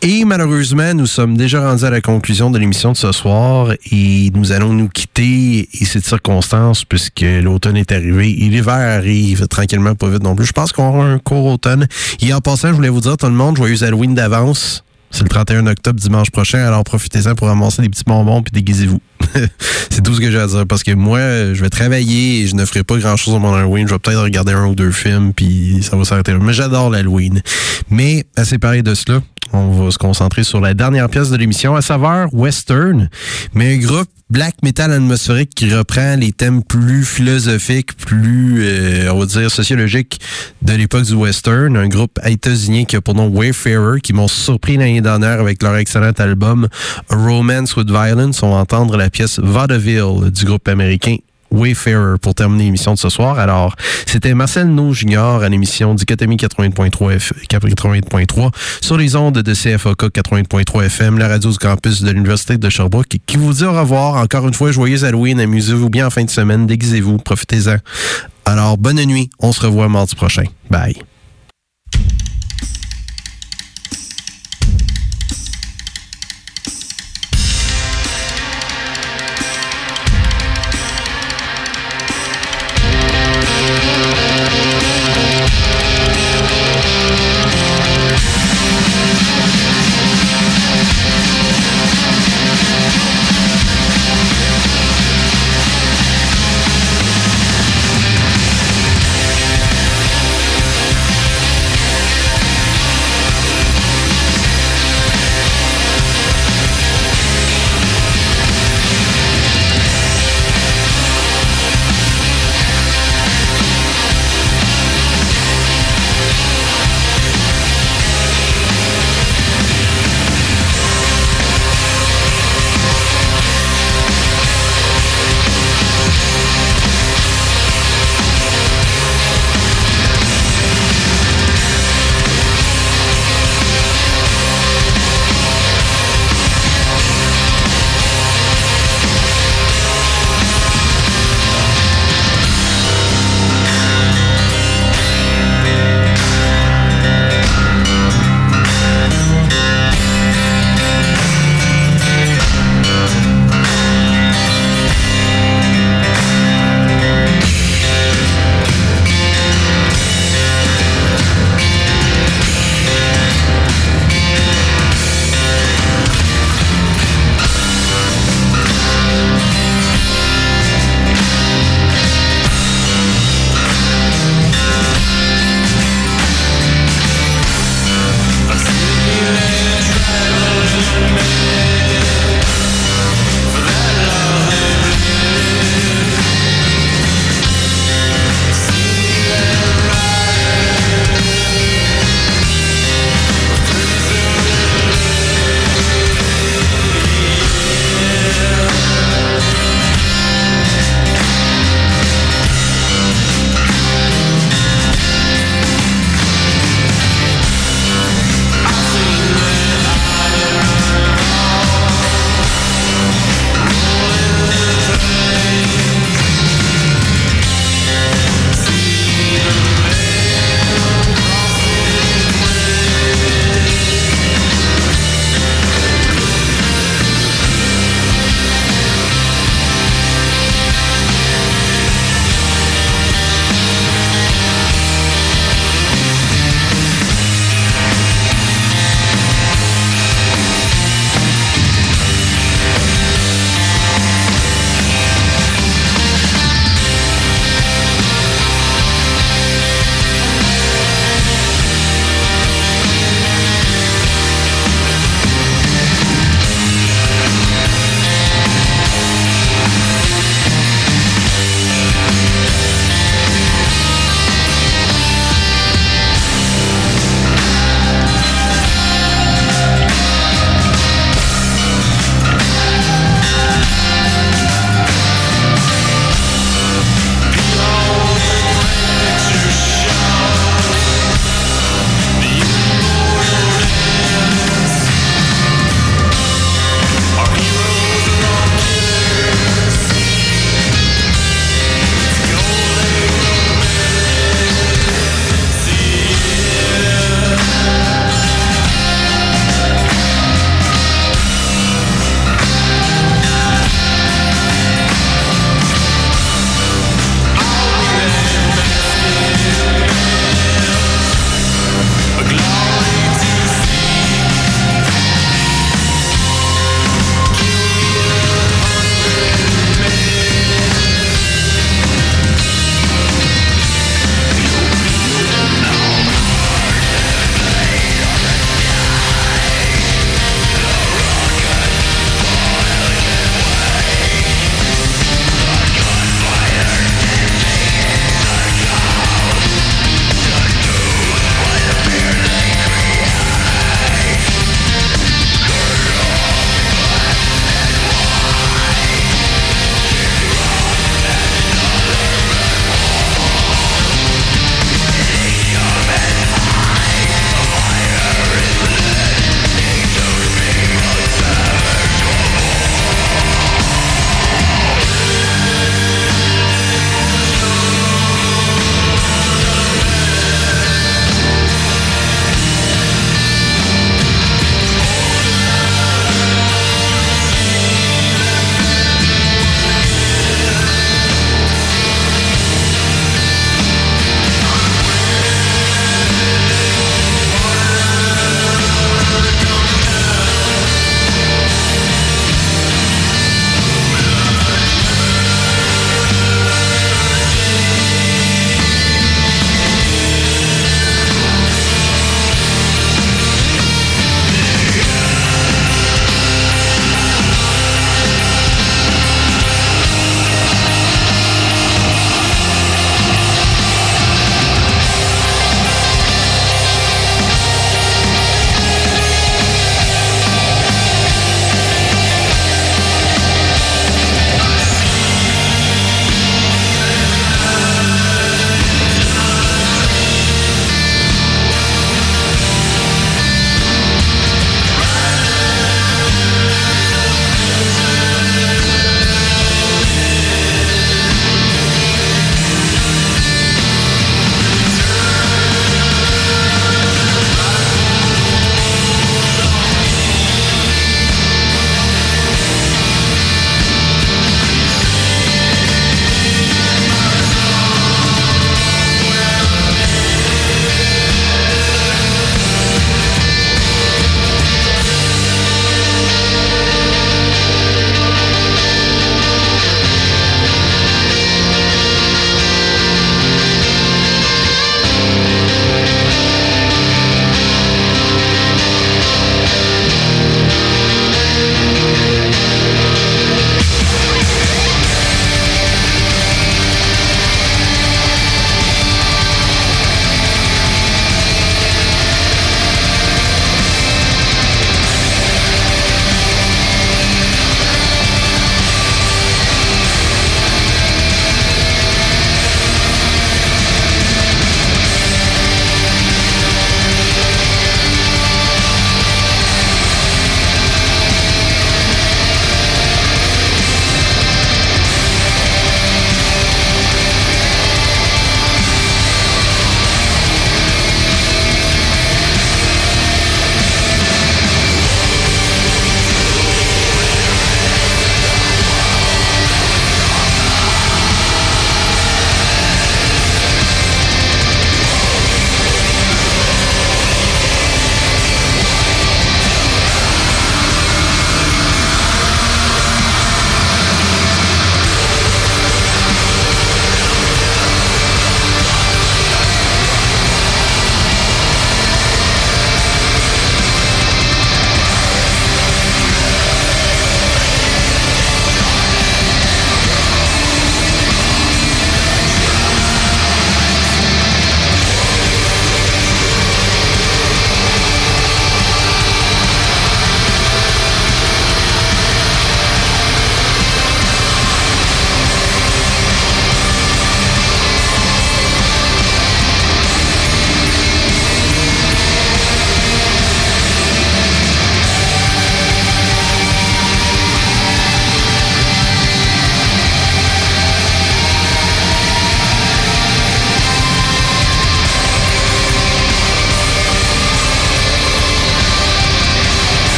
Et malheureusement, nous sommes déjà rendus à la conclusion de l'émission de ce soir et nous allons nous quitter et cette circonstance puisque l'automne est arrivé et l'hiver arrive tranquillement, pas vite non plus. Je pense qu'on aura un court automne. Et en passant, je voulais vous dire monde, joyeux Halloween d'avance. C'est le 31 octobre, dimanche prochain, alors profitez-en pour ramasser des petits bonbons puis déguisez-vous. (laughs) c'est tout ce que j'ai à dire parce que moi, je vais travailler et je ne ferai pas grand-chose au mon Halloween. Je vais peut-être regarder un ou deux films puis ça va s'arrêter. Mais j'adore l'Halloween. Mais à séparer de cela, on va se concentrer sur la dernière pièce de l'émission, à savoir Western, mais un groupe black metal atmosphérique qui reprend les thèmes plus philosophiques, plus, euh, on va dire, sociologiques de l'époque du western. Un groupe états-unien qui a pour nom Wayfarer, qui m'ont surpris l'année dernière avec leur excellent album A Romance with Violence. On va entendre la pièce Vaudeville du groupe américain Wayfarer pour terminer l'émission de ce soir. Alors, c'était Marcel No Junior à l'émission Dichotomie 80.3 F... 80.3 sur les ondes de CFOK 80.3 FM, la radio du campus de l'Université de Sherbrooke, qui vous dit au revoir. Encore une fois, joyeux Halloween, amusez-vous bien en fin de semaine, déguisez-vous, profitez-en. Alors, bonne nuit, on se revoit mardi prochain. Bye.